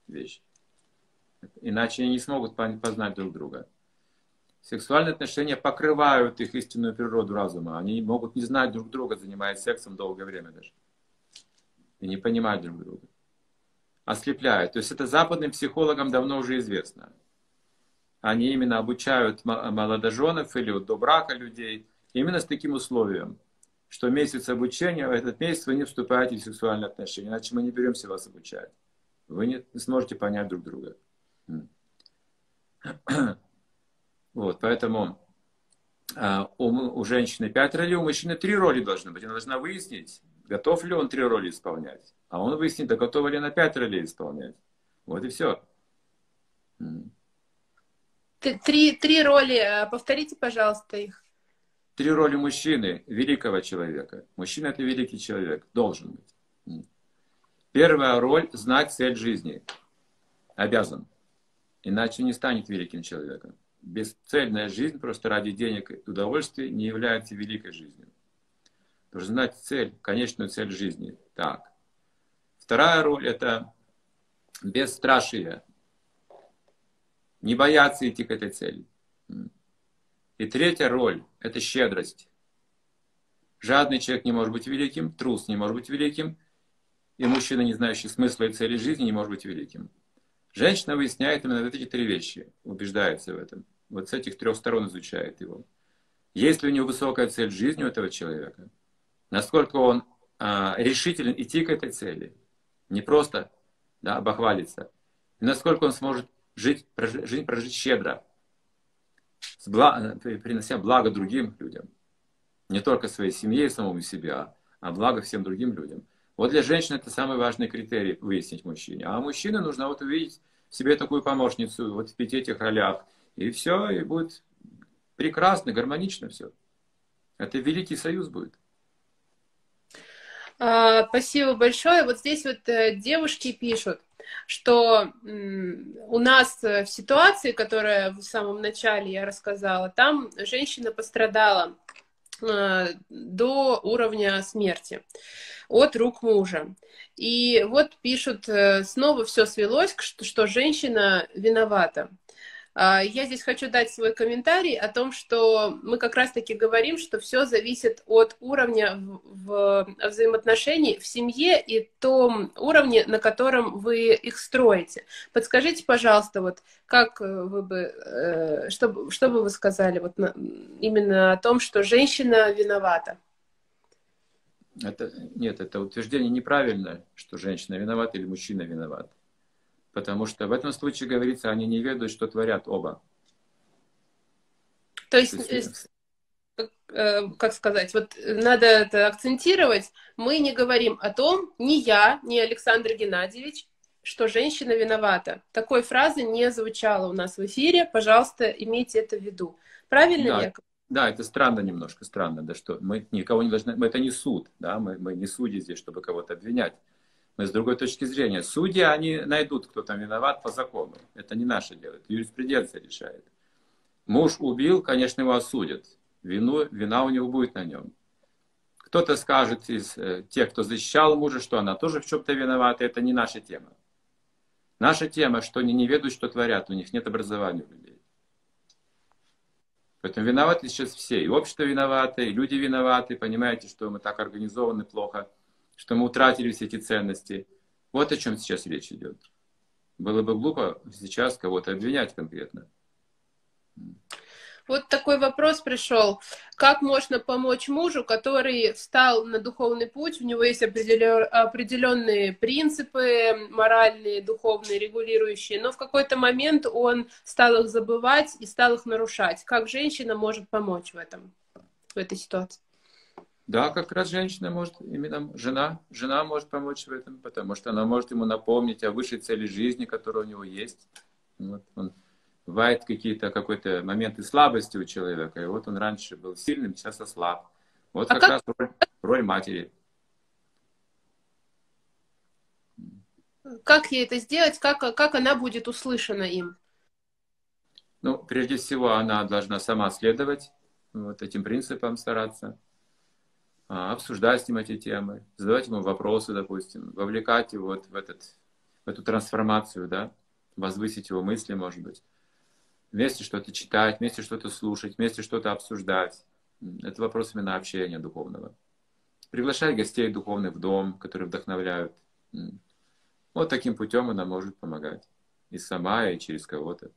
вещь. Иначе они не смогут познать друг друга. Сексуальные отношения покрывают их истинную природу разума. Они могут не знать друг друга, занимаясь сексом долгое время даже. И не понимать друг друга. Ослепляют. То есть это западным психологам давно уже известно. Они именно обучают молодоженов или до брака людей именно с таким условием, что месяц обучения, этот месяц вы не вступаете в сексуальные отношения, иначе мы не беремся вас обучать. Вы не сможете понять друг друга. Вот, поэтому а, у, у женщины пять ролей, у мужчины три роли должны быть. Она должна выяснить, готов ли он три роли исполнять. А он выяснит, да готов ли на пять ролей исполнять. Вот и все. Три, три роли, э, повторите, пожалуйста, их. Три роли мужчины, великого человека. Мужчина – это великий человек, должен быть. Первая роль – знать цель жизни. Обязан. Иначе не станет великим человеком. Бесцельная жизнь просто ради денег и удовольствия не является великой жизнью. Нужно знать цель, конечную цель жизни. Так. Вторая роль – это бесстрашие, не бояться идти к этой цели. И третья роль – это щедрость. Жадный человек не может быть великим, трус не может быть великим, и мужчина, не знающий смысла и цели жизни, не может быть великим. Женщина выясняет именно эти три вещи, убеждается в этом. Вот с этих трех сторон изучает его. Есть ли у него высокая цель жизни у этого человека? Насколько он а, решителен идти к этой цели? Не просто да, обохвалиться. И насколько он сможет жить, прожить, жизнь прожить щедро, с благ, принося благо другим людям. Не только своей семье и самому себе, а, а благо всем другим людям. Вот для женщины это самый важный критерий выяснить мужчине. А мужчине нужно вот увидеть себе такую помощницу, вот в пяти этих ролях. И все, и будет прекрасно, гармонично все. Это великий союз будет. А, спасибо большое. Вот здесь вот э, девушки пишут, что у нас в ситуации, которая в самом начале я рассказала, там женщина пострадала э, до уровня смерти от рук мужа. И вот пишут, э, снова все свелось, что женщина виновата. А, я здесь хочу дать свой комментарий о том, что мы как раз-таки говорим, что все зависит от уровня в взаимоотношений в семье и том уровне, на котором вы их строите. Подскажите, пожалуйста, вот как вы бы, э, что, что бы вы сказали вот на, именно о том, что женщина виновата? Это, нет, это утверждение неправильное, что женщина виновата или мужчина виноват. Потому что в этом случае говорится, они не ведают, что творят оба. То есть, То есть э, э, как сказать, вот надо это акцентировать, мы не говорим о том, ни я, ни Александр Геннадьевич, что женщина виновата. Такой фразы не звучало у нас в эфире, пожалуйста, имейте это в виду. Правильно, да. Яков? Да, это странно немножко, странно, да, что мы никого не должны, мы это не суд, да, мы, мы не судьи здесь, чтобы кого-то обвинять. Мы с другой точки зрения. Судьи, они найдут, кто там виноват по закону. Это не наше дело, это юриспруденция решает. Муж убил, конечно, его осудят. Вину, вина у него будет на нем. Кто-то скажет из э, тех, кто защищал мужа, что она тоже в чем-то виновата. Это не наша тема. Наша тема, что они не ведут, что творят. У них нет образования у людей. Поэтому виноваты сейчас все. И общество виновато, и люди виноваты. Понимаете, что мы так организованы плохо что мы утратили все эти ценности. Вот о чем сейчас речь идет. Было бы глупо сейчас кого-то обвинять конкретно. Вот такой вопрос пришел. Как можно помочь мужу, который встал на духовный путь, у него есть определенные принципы моральные, духовные, регулирующие, но в какой-то момент он стал их забывать и стал их нарушать. Как женщина может помочь в этом, в этой ситуации? Да, как раз женщина может, именно жена, жена может помочь в этом, потому что она может ему напомнить о высшей цели жизни, которая у него есть. Вот он, бывает какие-то какой-то моменты слабости у человека, и вот он раньше был сильным, сейчас ослаб. Вот а как, как раз роль, роль матери. Как ей это сделать? Как, как она будет услышана им? Ну, прежде всего, она должна сама следовать вот этим принципам, стараться. А, обсуждать с ним эти темы, задавать ему вопросы, допустим, вовлекать его вот в, этот, в эту трансформацию, да, возвысить его мысли, может быть. Вместе что-то читать, вместе что-то слушать, вместе что-то обсуждать. Это вопрос именно общения духовного. Приглашать гостей духовных в дом, которые вдохновляют. Вот таким путем она может помогать. И сама, и через кого-то.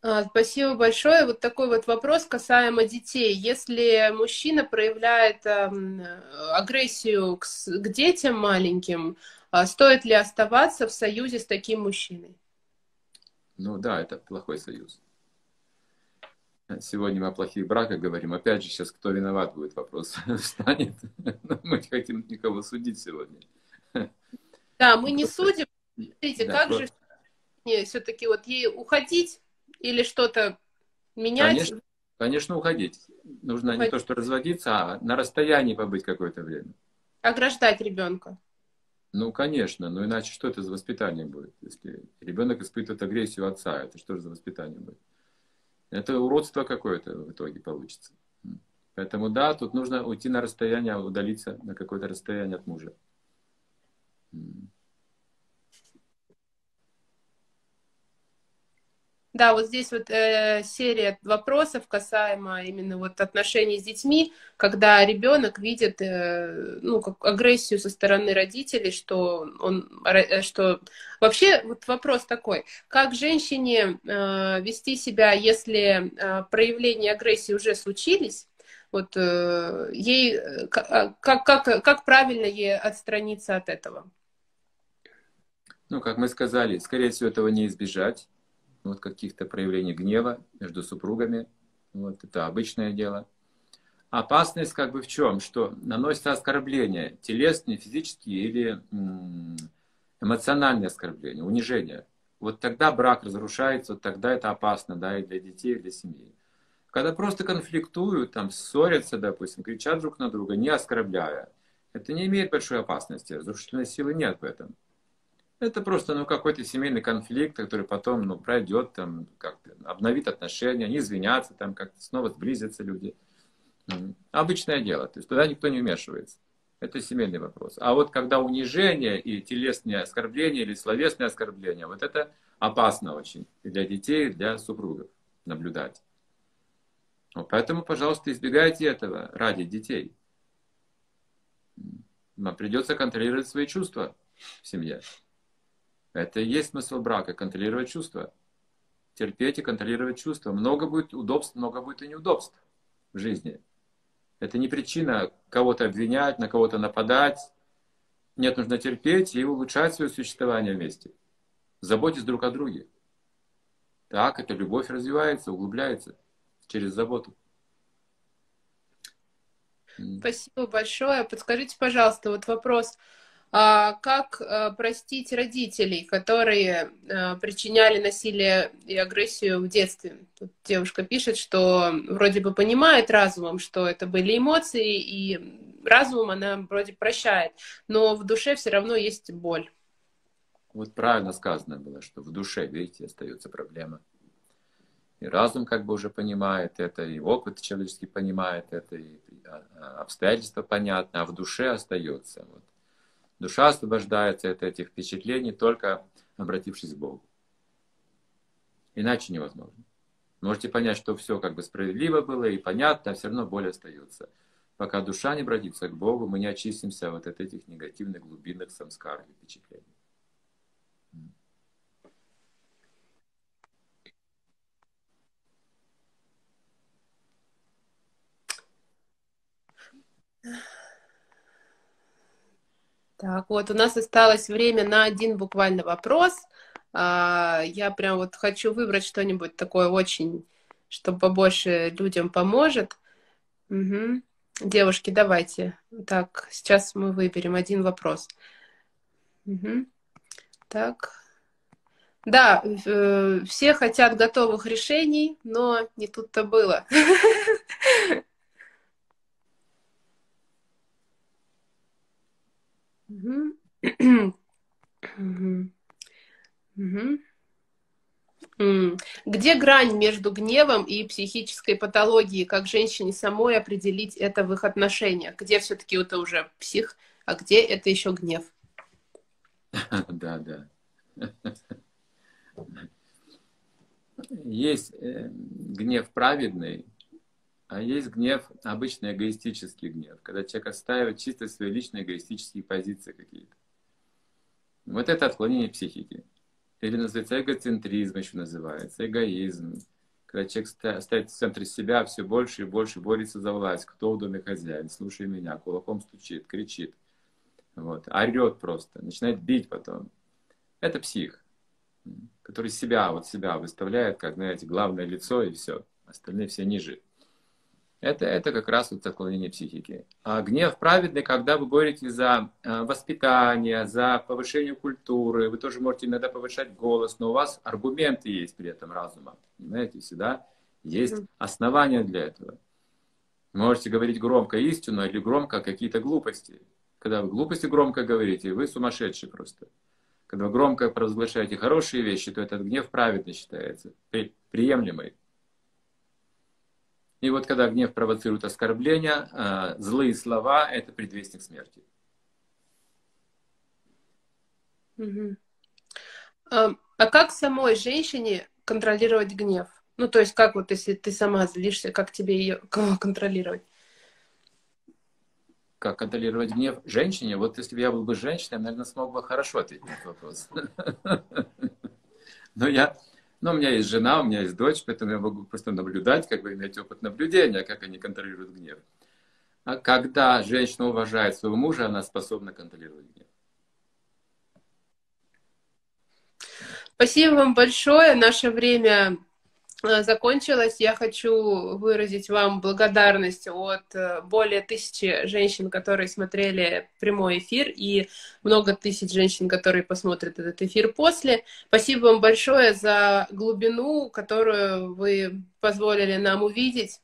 А, спасибо большое. Вот такой вот вопрос касаемо детей. Если мужчина проявляет агрессию к, к детям маленьким, а стоит ли оставаться в союзе с таким мужчиной? Ну да, это плохой союз. Сегодня мы о плохих браках говорим. Опять же, сейчас кто виноват будет вопрос [LAUGHS] встанет. Мы не хотим никого судить сегодня. Да, мы не судим. Смотрите, да, как просто... же 18-летняя все-таки вот ей уходить или что-то менять? Конечно, конечно, уходить. Нужно уходить. не то, что разводиться, а на расстоянии побыть какое-то время. Ограждать ребенка. Ну, конечно, но иначе что это за воспитание будет? Если ребенок испытывает агрессию отца, это что же за воспитание будет? Это уродство какое-то в итоге получится. Поэтому да, тут нужно уйти на расстояние, удалиться на какое-то расстояние от мужа. Да, вот здесь вот э, серия вопросов касаемо именно вот отношений с детьми, когда ребенок видит э, ну как агрессию со стороны родителей, что он э, что вообще вот вопрос такой, как женщине э, вести себя, если э, проявления агрессии уже случились, вот э, ей э, как, как как правильно ей отстраниться от этого? Ну, как мы сказали, скорее всего, этого не избежать вот каких-то проявлений гнева между супругами. Вот это обычное дело. Опасность как бы в чем? Что наносятся оскорбления, телесные, физические или эмоциональные оскорбления, унижение. Вот тогда брак разрушается, вот тогда это опасно, да, и для детей, и для семьи. Когда просто конфликтуют, там, ссорятся, допустим, кричат друг на друга, не оскорбляя, это не имеет большой опасности, разрушительной силы нет в этом. Это просто ну, какой-то семейный конфликт, который потом ну, пройдет, там, как-то обновит отношения, они извинятся, там как-то снова сблизятся люди. Обычное дело, то есть туда никто не вмешивается. Это семейный вопрос. А вот когда унижение и телесные оскорбления или словесные оскорбления, вот это опасно очень и для детей, и для супругов наблюдать. Вот поэтому, пожалуйста, избегайте этого ради детей. Вам придется контролировать свои чувства в семье. Это и есть смысл брака, контролировать чувства. Терпеть и контролировать чувства. Много будет удобств, много будет и неудобств в жизни. Это не причина кого-то обвинять, на кого-то нападать. Нет, нужно терпеть и улучшать свое существование вместе. Заботьтесь друг о друге. Так эта любовь развивается, углубляется через заботу. Спасибо большое. Подскажите, пожалуйста, вот вопрос. А как э, простить родителей, которые э, причиняли насилие и агрессию в детстве? Тут девушка пишет, что вроде бы понимает разумом, что это были эмоции, и разумом она вроде прощает, но в душе все равно есть боль. Вот правильно сказано было, что в душе, видите, остается проблема. И разум как бы уже понимает это, и опыт человеческий понимает это, и а, а, обстоятельства понятны, а в душе остается. Вот Душа освобождается от этих впечатлений, только обратившись к Богу. Иначе невозможно. Можете понять, что все как бы справедливо было и понятно, а все равно боль остается. Пока душа не обратится к Богу, мы не очистимся вот от этих негативных глубинных самскар и впечатлений. Так, вот у нас осталось время на один буквально вопрос. А, я прям вот хочу выбрать что-нибудь такое очень, что побольше людям поможет. Угу. Девушки, давайте. Так, сейчас мы выберем один вопрос. Угу. Так. Да, э, все хотят готовых решений, но не тут-то было. [LAUGHS] Где грань между гневом и психической патологией? Как женщине самой определить это в их отношениях? Где все-таки это уже псих, а где это еще гнев? [LAUGHS] Да, да. [LAUGHS] Есть э, гнев праведный, а есть гнев, обычный эгоистический гнев, когда человек отстаивает чисто свои личные эгоистические позиции какие-то. Вот это отклонение психики. Или называется эгоцентризм еще называется, эгоизм. Когда человек ставит в центре себя, все больше и больше борется за власть. Кто в доме хозяин? Слушай меня. Кулаком стучит, кричит. Вот. Орет просто. Начинает бить потом. Это псих, который себя, вот себя выставляет, как, знаете, главное лицо и все. Остальные все ниже. Это, это как раз вот отклонение психики. А гнев праведный, когда вы боретесь за э, воспитание, за повышение культуры, вы тоже можете иногда повышать голос, но у вас аргументы есть при этом разума. Понимаете, всегда есть основания для этого. Можете говорить громко истину или громко какие-то глупости. Когда вы глупости громко говорите, вы сумасшедший просто. Когда вы громко провозглашаете хорошие вещи, то этот гнев праведный считается, при, приемлемый. И вот когда гнев провоцирует оскорбления, э, злые слова – это предвестник смерти. Угу. А, а как самой женщине контролировать гнев? Ну, то есть, как вот, если ты сама злишься, как тебе ее [LAUGHS] контролировать? Как контролировать гнев женщине? Вот если бы я был бы женщиной, я, наверное, смог бы хорошо ответить на этот вопрос. [LAUGHS] Но я но у меня есть жена, у меня есть дочь, поэтому я могу просто наблюдать, как бы иметь опыт наблюдения, как они контролируют гнев. А когда женщина уважает своего мужа, она способна контролировать гнев. Спасибо вам большое. Наше время закончилась, я хочу выразить вам благодарность от э, более тысячи женщин, которые смотрели прямой эфир, и много тысяч женщин, которые посмотрят этот эфир после. Спасибо вам большое за глубину, которую вы позволили нам увидеть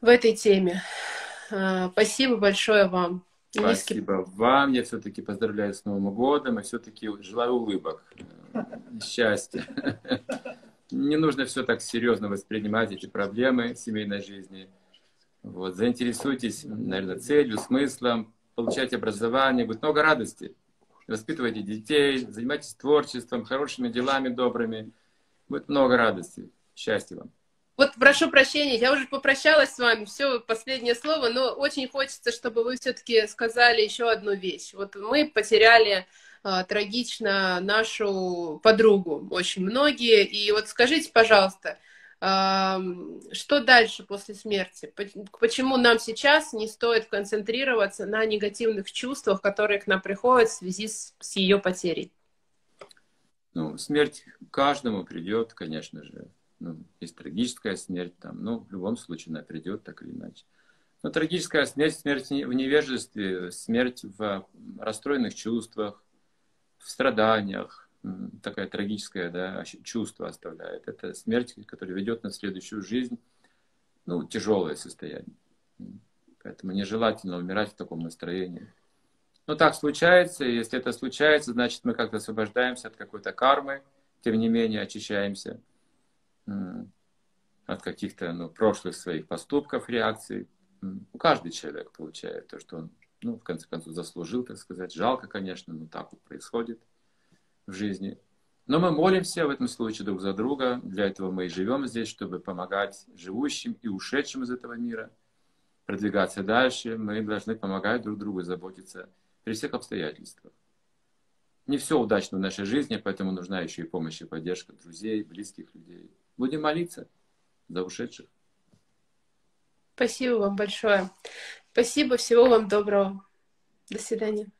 в этой теме. Э, спасибо большое вам. Спасибо вам. Я все-таки поздравляю с Новым годом и все-таки желаю улыбок, счастья. [LAUGHS] не нужно все так серьезно воспринимать, эти проблемы семейной жизни. Вот. Заинтересуйтесь, наверное, целью, смыслом, получайте образование, будет много радости. Воспитывайте детей, занимайтесь творчеством, хорошими делами добрыми. Будет много радости. Счастья вам. Вот прошу прощения, я уже попрощалась с вами, все, последнее слово, но очень хочется, чтобы вы все-таки сказали еще одну вещь. Вот мы потеряли трагично нашу подругу, очень многие. И вот скажите, пожалуйста, а, что дальше после смерти? Почему нам сейчас не стоит концентрироваться на негативных чувствах, которые к нам приходят в связи с, с ее потерей? Ну, смерть каждому придет, конечно же. Ну, есть трагическая смерть, там, ну, в любом случае она придет так или иначе. Но трагическая смерть, смерть в невежестве, смерть в расстроенных чувствах, в страданиях, такое трагическое да, чувство оставляет. Это смерть, которая ведет на следующую жизнь, ну, тяжелое состояние. Поэтому нежелательно умирать в таком настроении. Но так случается, и если это случается, значит мы как-то освобождаемся от какой-то кармы, тем не менее очищаемся от каких-то ну, прошлых своих поступков, реакций. Каждый человек получает то, что он ну, в конце концов, заслужил, так сказать. Жалко, конечно, но так вот происходит в жизни. Но мы молимся в этом случае друг за друга. Для этого мы и живем здесь, чтобы помогать живущим и ушедшим из этого мира продвигаться дальше. Мы должны помогать друг другу, заботиться при всех обстоятельствах. Не все удачно в нашей жизни, поэтому нужна еще и помощь и поддержка друзей, близких людей. Будем молиться за ушедших. Спасибо вам большое. Спасибо, всего вам доброго. До свидания.